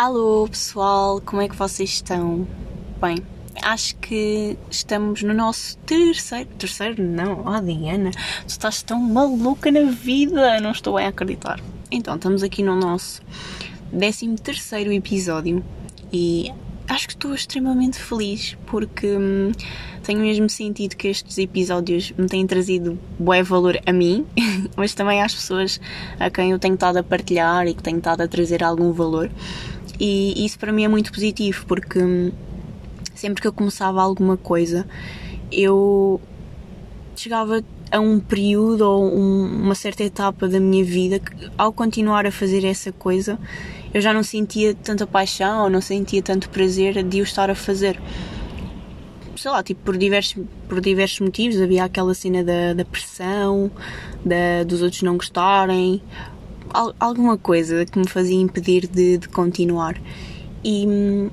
Alô pessoal, como é que vocês estão? Bem, acho que estamos no nosso terceiro. Terceiro? Não, oh Diana, tu estás tão maluca na vida, não estou a acreditar. Então, estamos aqui no nosso décimo terceiro episódio e acho que estou extremamente feliz porque hum, tenho mesmo sentido que estes episódios me têm trazido bué valor a mim, mas também às pessoas a quem eu tenho estado a partilhar e que tenho estado a trazer algum valor. E isso para mim é muito positivo porque hum, sempre que eu começava alguma coisa, eu chegava a um período ou um, uma certa etapa da minha vida que, ao continuar a fazer essa coisa, eu já não sentia tanta paixão ou não sentia tanto prazer de o estar a fazer. Sei lá, tipo, por diversos, por diversos motivos. Havia aquela cena da, da pressão, da, dos outros não gostarem, alguma coisa que me fazia impedir de, de continuar. E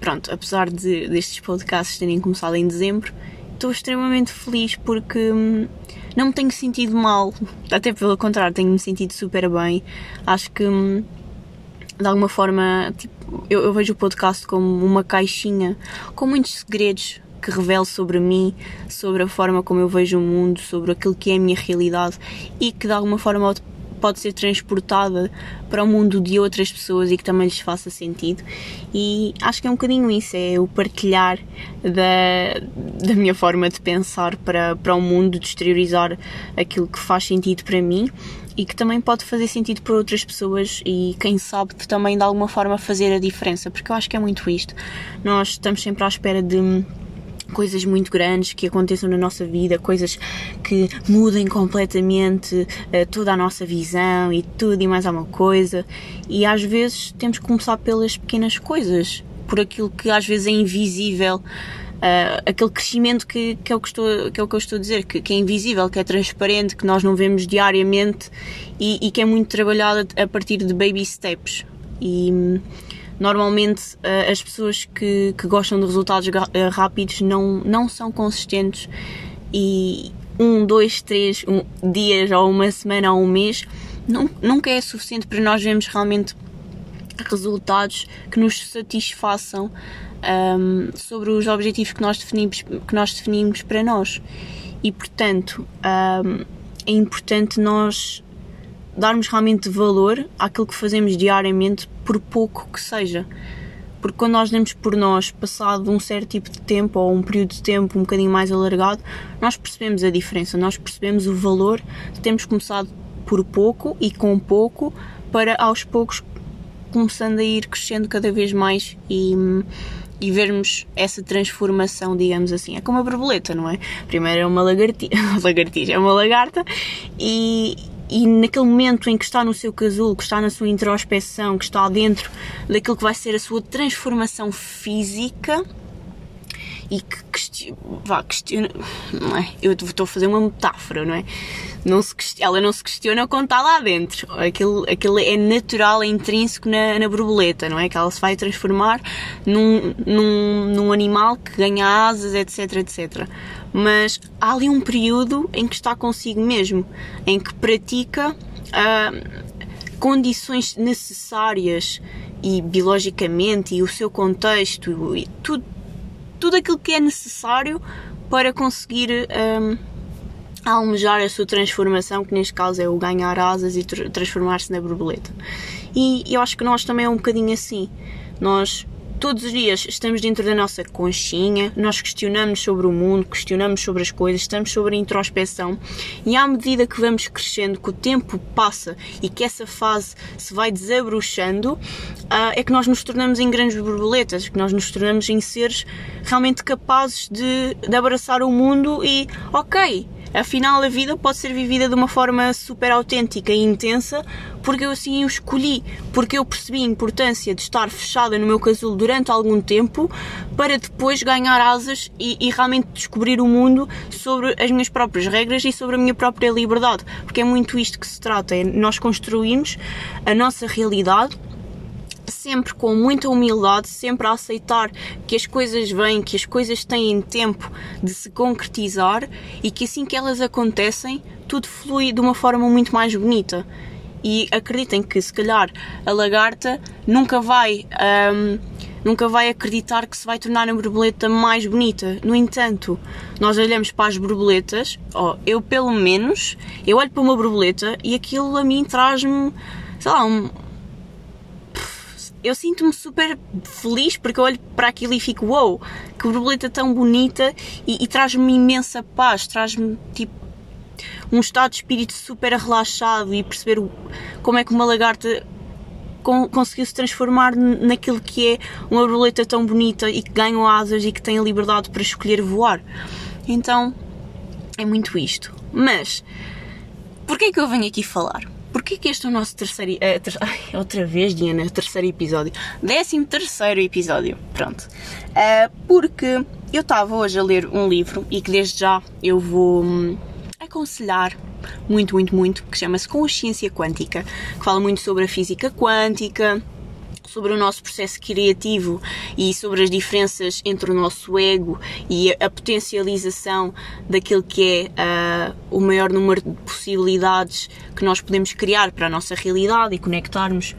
pronto, apesar de, destes podcasts terem começado em dezembro, estou extremamente feliz porque hum, não me tenho sentido mal, até pelo contrário, tenho-me sentido super bem. Acho que hum, de alguma forma tipo, eu, eu vejo o podcast como uma caixinha com muitos segredos que revelo sobre mim, sobre a forma como eu vejo o mundo, sobre aquilo que é a minha realidade e que de alguma forma pode ser transportada para o mundo de outras pessoas e que também lhes faça sentido. E acho que é um bocadinho isso, é o partilhar da, da minha forma de pensar para, para o mundo, de exteriorizar aquilo que faz sentido para mim e que também pode fazer sentido para outras pessoas e quem sabe também de alguma forma fazer a diferença, porque eu acho que é muito isto. Nós estamos sempre à espera de coisas muito grandes que aconteçam na nossa vida, coisas que mudem completamente uh, toda a nossa visão e tudo e mais alguma coisa. E às vezes temos que começar pelas pequenas coisas, por aquilo que às vezes é invisível. Uh, aquele crescimento que, que, é o que, estou, que é o que eu estou a dizer, que, que é invisível, que é transparente, que nós não vemos diariamente e, e que é muito trabalhado a partir de baby steps. E, Normalmente uh, as pessoas que, que gostam de resultados uh, rápidos não, não são consistentes e um, dois, três um, dias ou uma semana ou um mês nunca é suficiente para nós vermos realmente resultados que nos satisfaçam um, sobre os objetivos que nós definimos, que nós definimos para nós. E portanto um, é importante nós darmos realmente valor àquilo que fazemos diariamente, por pouco que seja. Porque quando nós demos por nós, passado um certo tipo de tempo ou um período de tempo um bocadinho mais alargado, nós percebemos a diferença, nós percebemos o valor de termos começado por pouco e com pouco para aos poucos começando a ir crescendo cada vez mais e, e vermos essa transformação, digamos assim. É como a borboleta, não é? Primeiro é uma lagartixa, lagartixa é uma lagarta e, e naquele momento em que está no seu casulo, que está na sua introspeção, que está dentro daquilo que vai ser a sua transformação física e que questiona, vá, questiona não é? Eu estou a fazer uma metáfora, não é? Não se, ela não se questiona quando está lá dentro. Aquilo, aquilo é natural, é intrínseco na, na borboleta, não é? Que ela se vai transformar num, num, num animal que ganha asas, etc, etc mas há ali um período em que está consigo mesmo, em que pratica uh, condições necessárias e biologicamente e o seu contexto e tudo, tudo aquilo que é necessário para conseguir um, almejar a sua transformação, que neste caso é o ganhar asas e transformar-se na borboleta. E eu acho que nós também é um bocadinho assim. Nós Todos os dias estamos dentro da nossa conchinha, nós questionamos sobre o mundo, questionamos sobre as coisas, estamos sobre a introspeção e à medida que vamos crescendo, que o tempo passa e que essa fase se vai desabrochando, uh, é que nós nos tornamos em grandes borboletas, que nós nos tornamos em seres realmente capazes de, de abraçar o mundo e, ok, Afinal, a vida pode ser vivida de uma forma super autêntica e intensa porque eu assim o escolhi, porque eu percebi a importância de estar fechada no meu casulo durante algum tempo para depois ganhar asas e, e realmente descobrir o mundo sobre as minhas próprias regras e sobre a minha própria liberdade. Porque é muito isto que se trata, é nós construímos a nossa realidade sempre com muita humildade, sempre a aceitar que as coisas vêm, que as coisas têm tempo de se concretizar e que assim que elas acontecem, tudo flui de uma forma muito mais bonita. E acreditem que se calhar a lagarta nunca vai. Um, nunca vai acreditar que se vai tornar a borboleta mais bonita. No entanto, nós olhamos para as borboletas, oh, eu pelo menos, eu olho para uma borboleta e aquilo a mim traz-me, sei lá, um, eu sinto-me super feliz porque eu olho para aquilo e fico, uou, wow, que borboleta tão bonita e, e traz-me imensa paz, traz-me tipo um estado de espírito super relaxado e perceber como é que uma lagarta conseguiu se transformar naquilo que é uma borboleta tão bonita e que ganha asas e que tem a liberdade para escolher voar. Então é muito isto. Mas porquê é que eu venho aqui falar? Porquê que este é o nosso terceiro. Uh, ter, ai, outra vez, Diana, terceiro episódio. Décimo terceiro episódio. Pronto. Uh, porque eu estava hoje a ler um livro e que desde já eu vou hum, aconselhar muito, muito, muito, que chama-se Consciência Quântica, que fala muito sobre a física quântica, sobre o nosso processo criativo e sobre as diferenças entre o nosso ego e a potencialização daquilo que é uh, o maior número de possibilidades que nós podemos criar para a nossa realidade e conectarmos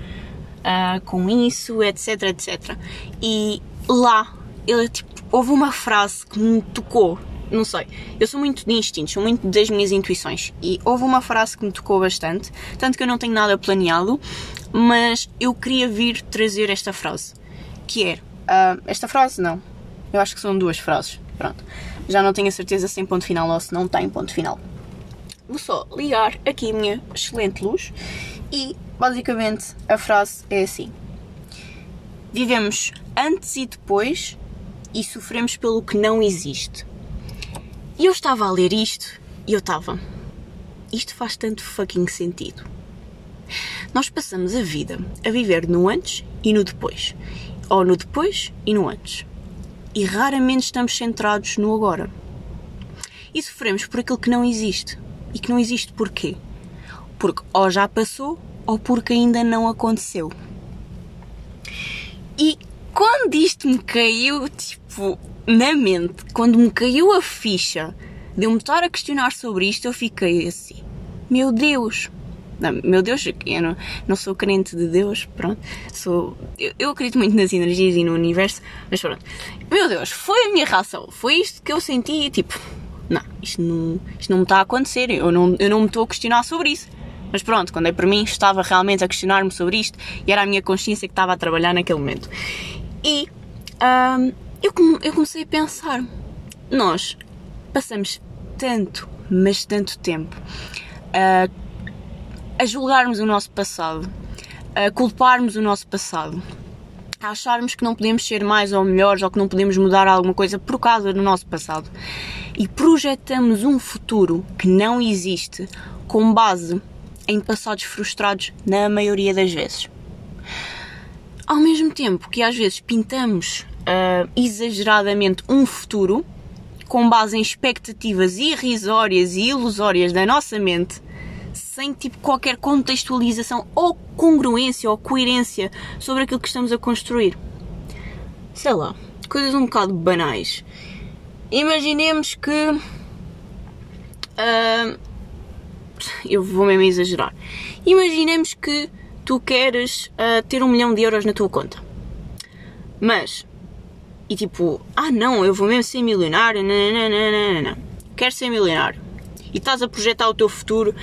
uh, com isso, etc, etc. E lá, ele, tipo, houve uma frase que me tocou não sei. Eu sou muito de instintos, sou muito das minhas intuições. E houve uma frase que me tocou bastante, tanto que eu não tenho nada planeado, mas eu queria vir trazer esta frase. Que é. Uh, esta frase não. Eu acho que são duas frases. Pronto. Já não tenho a certeza se tem ponto final ou se não tem ponto final. Vou só ligar aqui a minha excelente luz e basicamente a frase é assim: Vivemos antes e depois e sofremos pelo que não existe. E eu estava a ler isto e eu estava. Isto faz tanto fucking sentido. Nós passamos a vida a viver no antes e no depois. Ou no depois e no antes. E raramente estamos centrados no agora. E sofremos por aquilo que não existe. E que não existe porquê? Porque ou já passou ou porque ainda não aconteceu. E quando isto me caiu, tipo, na mente, quando me caiu a ficha de eu me estar a questionar sobre isto, eu fiquei assim: Meu Deus! Meu Deus, eu não, não sou crente de Deus, pronto. Sou, eu, eu, acredito muito nas energias e no universo, mas pronto. Meu Deus, foi a minha reação. Foi isto que eu senti, tipo, não, isto não, isto não me está a acontecer. Eu não, eu não me estou a questionar sobre isso. Mas pronto, quando é para mim, estava realmente a questionar-me sobre isto e era a minha consciência que estava a trabalhar naquele momento. E um, eu, eu comecei a pensar: nós passamos tanto, mas tanto tempo a, a julgarmos o nosso passado, a culparmos o nosso passado, a acharmos que não podemos ser mais ou melhores ou que não podemos mudar alguma coisa por causa do nosso passado e projetamos um futuro que não existe com base em passados frustrados na maioria das vezes. Ao mesmo tempo que às vezes pintamos uh, exageradamente um futuro com base em expectativas irrisórias e ilusórias da nossa mente, sem tipo qualquer contextualização ou congruência ou coerência sobre aquilo que estamos a construir. Sei lá, coisas um bocado banais. Imaginemos que. Uh, eu vou mesmo exagerar. Imaginemos que tu queres uh, ter um milhão de euros na tua conta. Mas e tipo, ah não, eu vou mesmo ser milionário, não, não, não, não, não. Quero ser milionário. E estás a projetar o teu futuro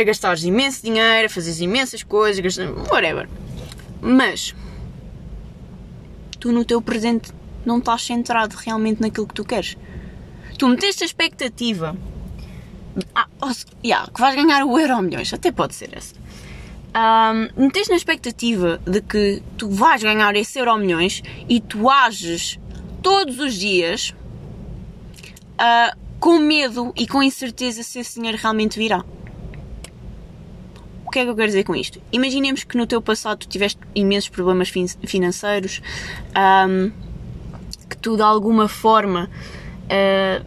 a gastares imenso dinheiro, a fazeres imensas coisas, gastar, whatever. Mas tu no teu presente não estás centrado realmente naquilo que tu queres. Tu meteste a expectativa ah, oh, yeah, que vais ganhar o euro milhões, até pode ser essa um, metes na expectativa de que tu vais ganhar esse euro milhões e tu ages todos os dias uh, com medo e com incerteza se esse dinheiro realmente virá. O que é que eu quero dizer com isto? Imaginemos que no teu passado tu tiveste imensos problemas fin financeiros, um, que tu de alguma forma uh,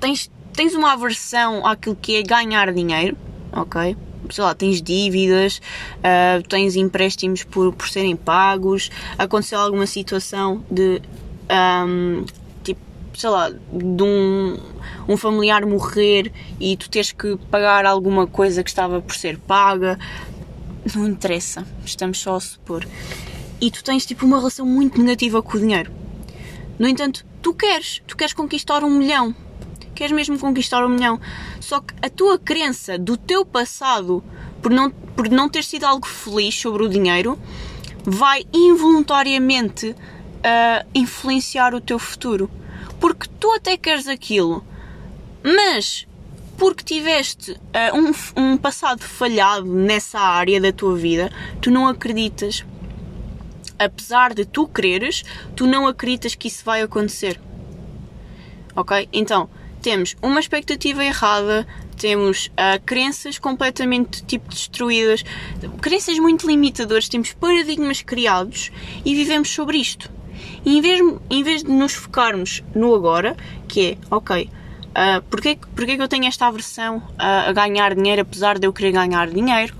tens, tens uma aversão àquilo que é ganhar dinheiro, ok? sei lá, tens dívidas, uh, tens empréstimos por, por serem pagos, aconteceu alguma situação de um, sei lá, de um, um familiar morrer e tu tens que pagar alguma coisa que estava por ser paga. não interessa, estamos só a supor. E tu tens tipo uma relação muito negativa com o dinheiro. No entanto, tu queres, tu queres conquistar um milhão. Queres mesmo conquistar um milhão. Só que a tua crença do teu passado por não, por não ter sido algo feliz sobre o dinheiro vai involuntariamente uh, influenciar o teu futuro. Porque tu até queres aquilo, mas porque tiveste uh, um, um passado falhado nessa área da tua vida, tu não acreditas. Apesar de tu quereres, tu não acreditas que isso vai acontecer. Ok? Então, temos uma expectativa errada, temos uh, crenças completamente tipo destruídas, crenças muito limitadoras, temos paradigmas criados e vivemos sobre isto. E em vez, em vez de nos focarmos no agora, que é, ok, Uh, porquê, porquê que eu tenho esta aversão a, ganhar dinheiro apesar de eu querer ganhar dinheiro?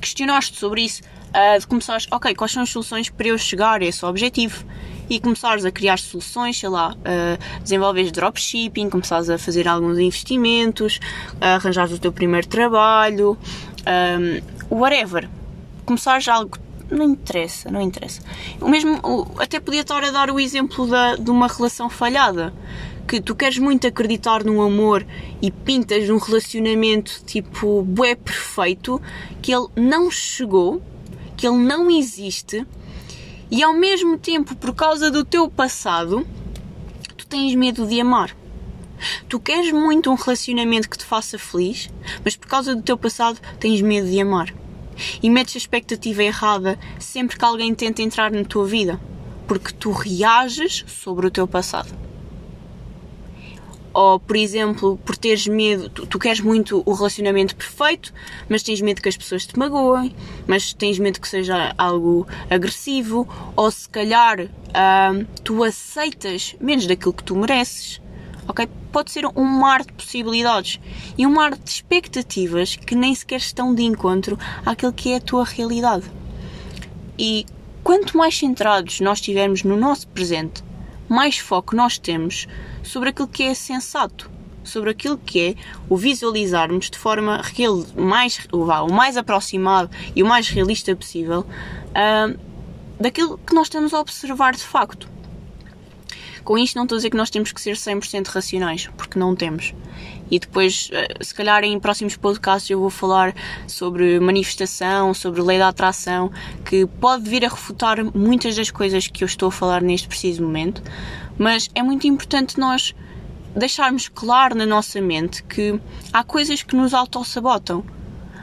Questionaste sobre isso, uh, de começares, ok, quais são as soluções para eu chegar a esse objetivo? E começares a criar soluções, sei lá, uh, desenvolves dropshipping, começares a fazer alguns investimentos, uh, arranjares o teu primeiro trabalho, um, whatever. Começares algo não interessa, não interessa. O mesmo, até podia estar a dar o exemplo da, de uma relação falhada que tu queres muito acreditar no amor e pintas num relacionamento tipo bué perfeito, que ele não chegou, que ele não existe, e ao mesmo tempo, por causa do teu passado, tu tens medo de amar. Tu queres muito um relacionamento que te faça feliz, mas por causa do teu passado tens medo de amar. E metes a expectativa errada sempre que alguém tenta entrar na tua vida, porque tu reages sobre o teu passado ou por exemplo por teres medo, tu, tu, queres muito o relacionamento perfeito, mas tens medo que as pessoas te magoem, mas tens medo que seja algo agressivo, ou se calhar uh, tu aceitas menos daquilo que tu mereces. Ok? Pode ser um mar de possibilidades e um mar de expectativas que nem sequer estão de encontro àquilo que é a tua realidade. E quanto mais centrados nós estivermos no nosso presente, mais foco nós temos sobre aquilo que é sensato, sobre aquilo que é o visualizarmos de forma real, mais, o mais aproximado e o mais realista possível uh, daquilo que nós estamos a observar de facto. Com isto não estou a dizer que nós temos que ser 100% racionais, porque não temos. E depois, ah, se calhar em próximos podcasts eu vou falar sobre manifestação, sobre lei da atração, que pode vir a refutar muitas das coisas que eu estou a falar neste preciso momento, mas é muito importante nós deixarmos claro na nossa mente que há coisas que nos autossabotam.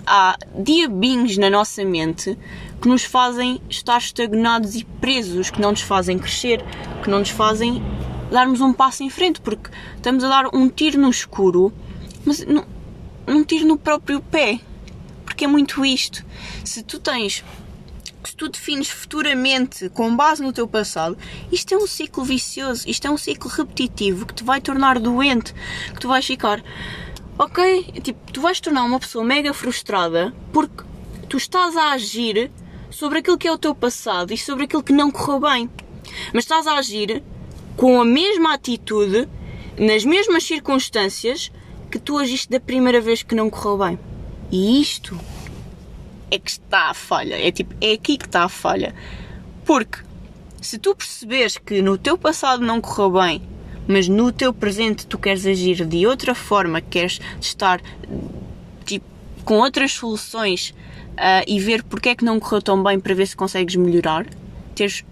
Há diabinhos na nossa mente que nos fazem estar estagnados e presos, que não nos fazem crescer, que não nos fazem darmos um passo em frente, porque estamos a dar um tiro no escuro, mas não, um tiro no próprio pé. Porque é muito isto. Se tu tens que tu defines futuramente com base no teu passado, isto é um ciclo vicioso, isto é um ciclo repetitivo que te vai tornar doente, que tu vais ficar, ok? Tipo, tu vais tornar uma pessoa mega frustrada porque tu estás a agir sobre aquilo que é o teu passado e sobre aquilo que não correu bem. Mas estás a agir com a mesma atitude, nas mesmas circunstâncias que tu agiste da primeira vez que não correu bem. E isto é que está a falha. É tipo, é aqui que está a falha. Porque se tu perceberes que no teu passado não correu bem, mas no teu presente tu queres agir de outra forma, queres estar com outras soluções uh, e ver porque é que não correu tão bem para ver se consegues melhorar, teres,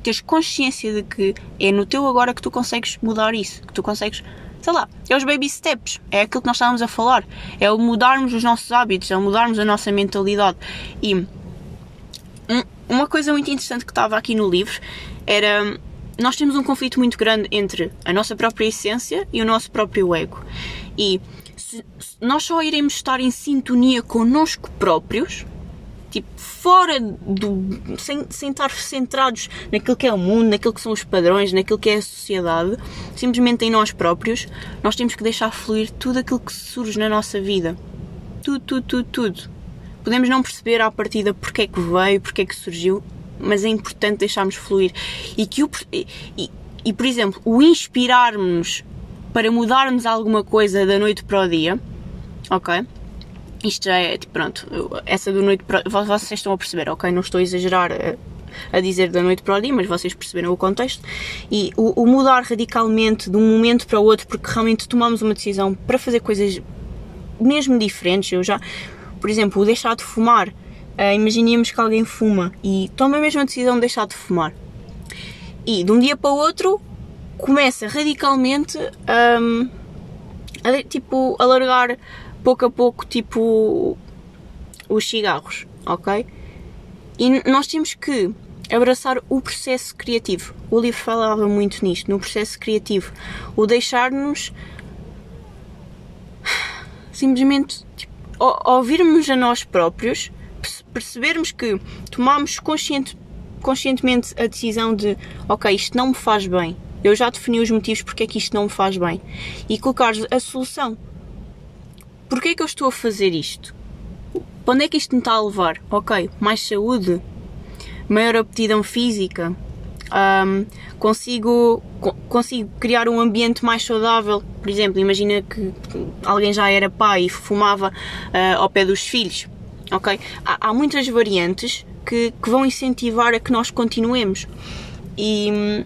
teres consciência de que é no teu agora que tu consegues mudar isso, que tu consegues sei lá, é os baby steps, é aquilo que nós estávamos a falar, é o mudarmos os nossos hábitos, é o mudarmos a nossa mentalidade. E um, uma coisa muito interessante que estava aqui no livro era nós temos um conflito muito grande entre a nossa própria essência e o nosso próprio ego. E se, nós só iremos estar em sintonia connosco próprios tipo, fora do. Sem, sem estar centrados naquilo que é o mundo, naquilo que são os padrões, naquilo que é a sociedade, simplesmente em nós próprios, nós temos que deixar fluir tudo aquilo que surge na nossa vida. Tudo, tudo, tudo, tudo. Podemos não perceber à partida porque é que veio, porque é que surgiu, mas é importante deixarmos fluir. E que o. E, e, e por exemplo, o inspirarmos para mudarmos alguma coisa da noite para o dia, ok? Isto já é, tipo, pronto, essa do noite para vocês estão a perceber, ok? Não estou a exagerar a, a dizer da noite para o dia, mas vocês perceberam o contexto. E o, o, mudar radicalmente de um momento para o outro, porque realmente tomamos uma decisão para fazer coisas mesmo diferentes. Eu já, por exemplo, o deixar de fumar. Uh, imaginemos que alguém fuma e toma a mesma decisão de deixar de fumar. E de um dia para o outro começa radicalmente um, a, tipo, a largar pouco a pouco, tipo, os cigarros, ok? E nós temos que abraçar o processo criativo. O livro falava muito nisto, no processo criativo. O deixar-nos simplesmente tipo, ouvirmos a nós próprios, percebermos que tomamos consciente, conscientemente a decisão de ok, isto não me faz bem. Eu já defini os motivos porque é que isto não me faz bem. E colocar a solução Porquê é que eu estou a fazer isto? Para onde é que isto me está a levar? Ok, mais saúde, maior aptidão física, um, consigo, consigo criar um ambiente mais saudável. Por exemplo, imagina que alguém já era pai e fumava uh, ao pé dos filhos. Ok? Há, há muitas variantes que, que, vão incentivar a que nós continuemos. E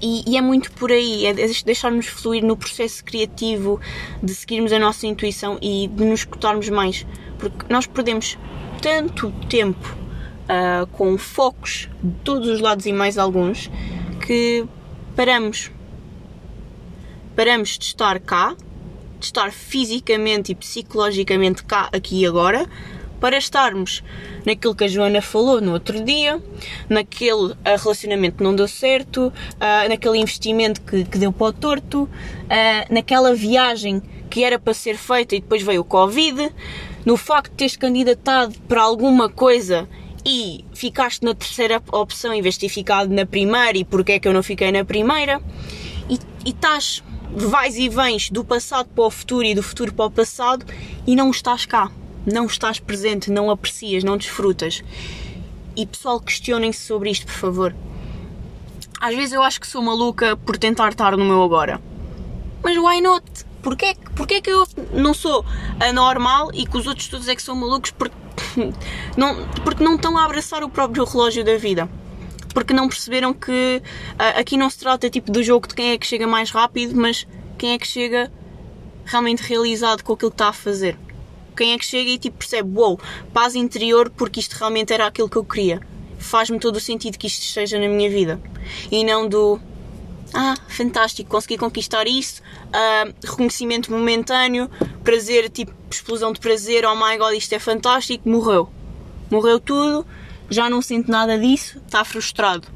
e, e, é muito por aí, é deixarmos fluir no processo criativo, de seguirmos a nossa intuição e de nos escutarmos mais. Porque nós perdemos tanto tempo uh, com focos de todos os lados e mais alguns que paramos. Paramos de estar cá, de estar fisicamente e psicologicamente cá, aqui e agora, para estarmos naquilo que a Joana falou no outro dia, naquele ah, relacionamento que não deu certo, uh, naquele investimento que, que, deu para o torto, uh, naquela viagem que era para ser feita e depois veio o Covid, no facto de teres candidatado para alguma coisa e ficaste na terceira opção em vez de ter ficado na primeira e porque é que eu não fiquei na primeira? E, e estás vais e vens do passado para o futuro e do futuro para o passado e não estás cá não estás presente, não aprecias, não desfrutas. E pessoal, questionem-se sobre isto, por favor. Às vezes eu acho que sou maluca por tentar estar no meu agora. Mas why not? Porquê, porquê que eu não sou anormal e que os outros todos é que são malucos porque não, porque não estão a abraçar o próprio relógio da vida? Porque não perceberam que uh, aqui não se trata tipo do jogo de quem é que chega mais rápido, mas quem é que chega realmente realizado com aquilo que está a fazer quem é que chega e tipo percebe, wow, paz interior porque isto realmente era aquilo que eu queria. Faz-me todo o sentido que isto esteja na minha vida. E não do ah, fantástico, consegui conquistar isso, uh, reconhecimento momentâneo, prazer, tipo explosão de prazer, oh my god, isto é fantástico, morreu. Morreu tudo, já não sinto nada disso, está frustrado.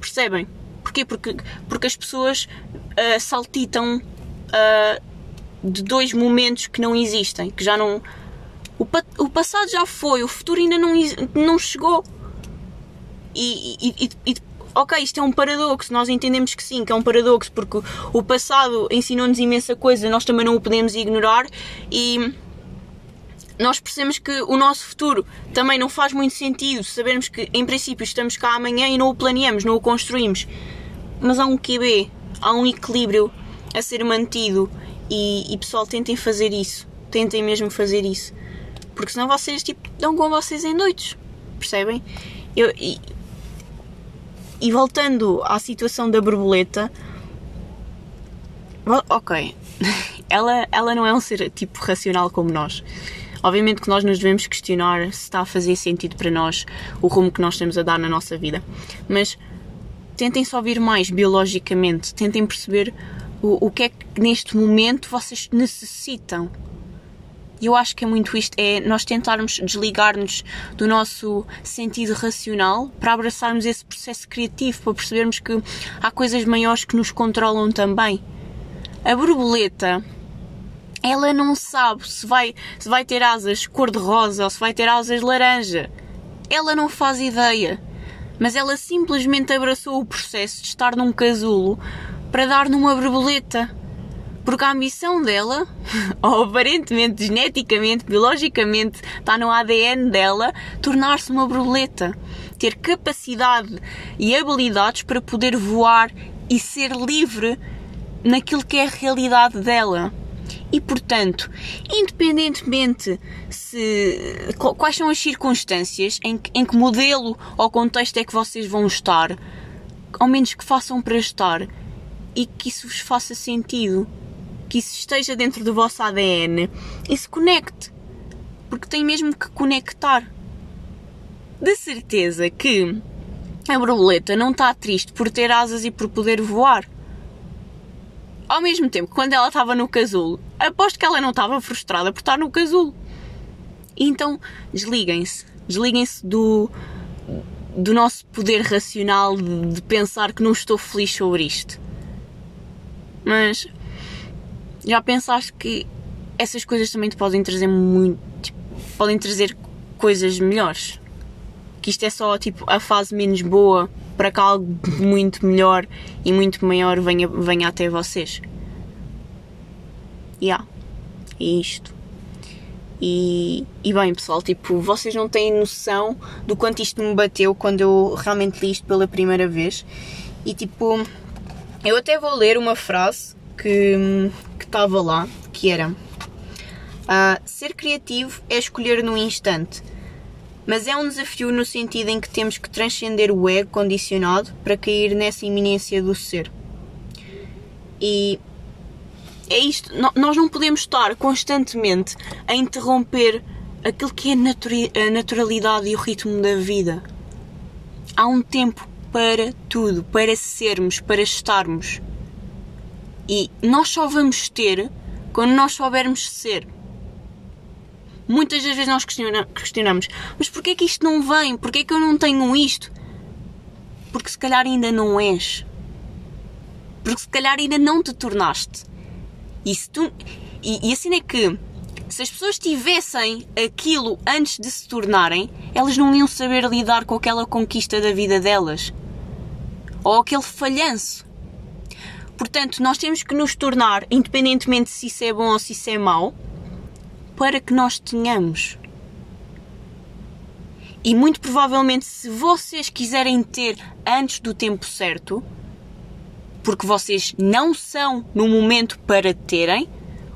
Percebem? Porquê? Porque, porque as pessoas uh, saltitam uh, de dois momentos que não existem, que já não. O, pa, o passado já foi, o futuro ainda não, não chegou. E, e, e, ok, isto é um paradoxo, nós entendemos que sim, que é um paradoxo, porque o passado ensinou-nos imensa coisa, nós também não o podemos ignorar e nós percebemos que o nosso futuro também não faz muito sentido, sabermos que em princípio estamos cá amanhã e não o planeamos, não o construímos. Mas há um QB, há um equilíbrio a ser mantido e, e pessoal, tentem fazer isso. Tentem mesmo fazer isso. Porque senão vocês, tipo, dão com vocês em noites. Percebem? Eu, e, e voltando à situação da borboleta. Ok. ela, ela não é um ser tipo racional como nós. Obviamente que nós nos devemos questionar se está a fazer sentido para nós o rumo que nós estamos a dar na nossa vida. Mas tentem só vir mais biologicamente, tentem perceber o, o que é que neste momento vocês necessitam. E eu acho que é muito isto, é nós tentarmos desligar-nos do nosso sentido racional para abraçarmos esse processo criativo, para percebermos que há coisas maiores que nos controlam também. A borboleta, ela não sabe se vai, se vai ter asas cor-de-rosa ou se vai ter asas laranja. Ela não faz ideia. Mas ela simplesmente abraçou o processo de estar num casulo para dar numa borboleta. Porque a ambição dela, ou aparentemente, geneticamente, biologicamente, está no ADN dela, tornar-se uma borboleta. Ter capacidade e habilidades para poder voar e ser livre naquilo que é a realidade dela. E portanto, independentemente se quais são as circunstâncias em que, em que modelo ou contexto é que vocês vão estar, ao menos que façam para estar e que isso vos faça sentido, que isso esteja dentro do vosso ADN e se conecte, porque tem mesmo que conectar. De certeza que a borboleta não está triste por ter asas e por poder voar. Ao mesmo tempo, quando ela estava no casulo, aposto que ela não estava frustrada por estar no casulo. Então, desliguem-se. Desliguem-se do, do nosso poder racional de, de pensar que não estou feliz sobre isto. Mas já pensaste que essas coisas também te podem trazer muito. Tipo, podem trazer coisas melhores? Que isto é só tipo a fase menos boa para que algo muito melhor e muito maior venha, venha até vocês. Yeah. É isto. E, e bem, pessoal, tipo, vocês não têm noção do quanto isto me bateu quando eu realmente li isto pela primeira vez. E tipo, eu até vou ler uma frase que estava lá, que era uh, Ser criativo é escolher no instante mas é um desafio no sentido em que temos que transcender o ego condicionado para cair nessa iminência do ser. E é isto, nós não podemos estar constantemente a interromper aquilo que é a naturalidade e o ritmo da vida. Há um tempo para tudo, para sermos, para estarmos. E nós só vamos ter quando nós soubermos ser. Muitas das vezes nós questionamos, mas porquê é que isto não vem? Porquê é que eu não tenho isto? Porque se calhar ainda não és. Porque se calhar ainda não te tornaste. E, se tu, e, e assim é que, se as pessoas tivessem aquilo antes de se tornarem, elas não iam saber lidar com aquela conquista da vida delas. Ou aquele falhanço. Portanto, nós temos que nos tornar, independentemente se isso é bom ou se isso é mau, para que nós tenhamos. E muito provavelmente, se vocês quiserem ter antes do tempo certo, porque vocês não são no momento para terem,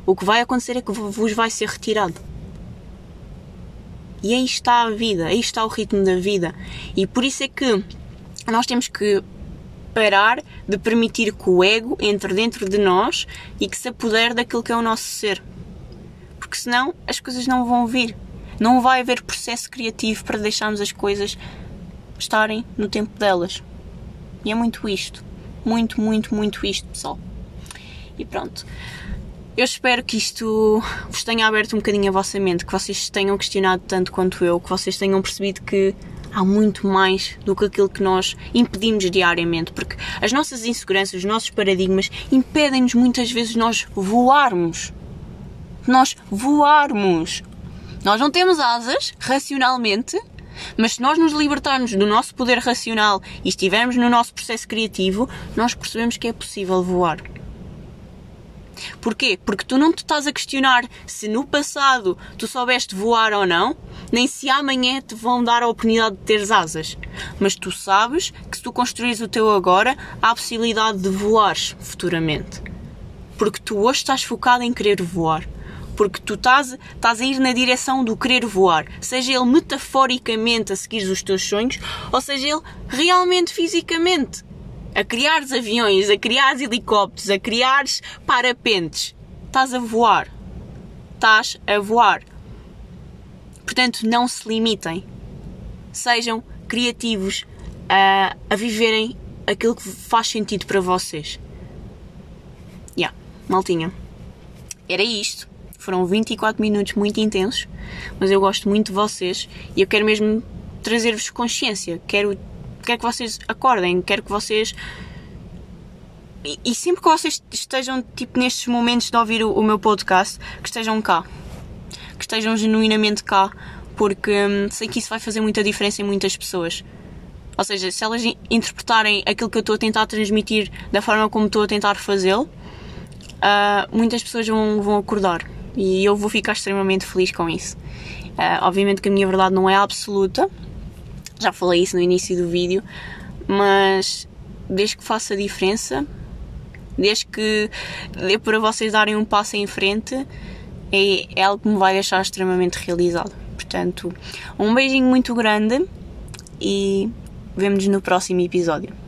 o que vai acontecer é que vos vai ser retirado. E aí está a vida, aí está o ritmo da vida. E por isso é que nós temos que parar de permitir que o ego entre dentro de nós e que se apodere daquilo que é o nosso ser porque senão as coisas não vão vir. Não vai haver processo criativo para deixarmos as coisas estarem no tempo delas. E é muito isto. Muito, muito, muito isto, pessoal. E pronto. Eu espero que isto vos tenha aberto um bocadinho a vossa mente, que vocês tenham questionado tanto quanto eu, que vocês tenham percebido que há muito mais do que aquilo que nós impedimos diariamente, porque as nossas inseguranças, os nossos paradigmas impedem-nos muitas vezes nós voarmos nós voarmos. Nós não temos asas, racionalmente, mas se nós nos libertarmos do nosso poder racional e estivermos no nosso processo criativo, nós percebemos que é possível voar. Porquê? Porque tu não te estás a questionar se no passado tu soubeste voar ou não, nem se amanhã te vão dar a oportunidade de teres asas. Mas tu sabes que se tu construís o teu agora, há a possibilidade de voares futuramente. Porque tu hoje estás focado em querer voar porque tu estás, estás a ir na direção do querer voar, seja ele metaforicamente a seguir os teus sonhos, ou seja ele realmente fisicamente. A criares aviões, a criares helicópteros, a criares parapentes. Estás a voar. Estás a voar. Portanto, não se limitem. Sejam criativos a, a viverem aquilo que faz sentido para vocês. Yeah, maltinha. Era isto. Foram 24 minutos muito intensos, mas eu gosto muito de vocês e eu quero mesmo trazer-vos consciência. Quero, quero que vocês acordem, quero que vocês. E, e, sempre que vocês estejam tipo, nestes momentos de ouvir o, o, meu podcast, que estejam cá. Que estejam genuinamente cá, porque hum, sei que isso vai fazer muita diferença em muitas pessoas. Ou seja, se elas interpretarem aquilo que eu estou a tentar transmitir da forma como estou a tentar fazê-lo, uh, muitas pessoas vão, vão acordar e eu vou ficar extremamente feliz com isso. Uh, obviamente que a minha verdade não é absoluta, já falei isso no início do vídeo, mas desde que faça diferença, desde que dê para vocês darem um passo em frente, é, é algo que me vai deixar extremamente realizado. Portanto, um beijinho muito grande e vemo-nos no próximo episódio.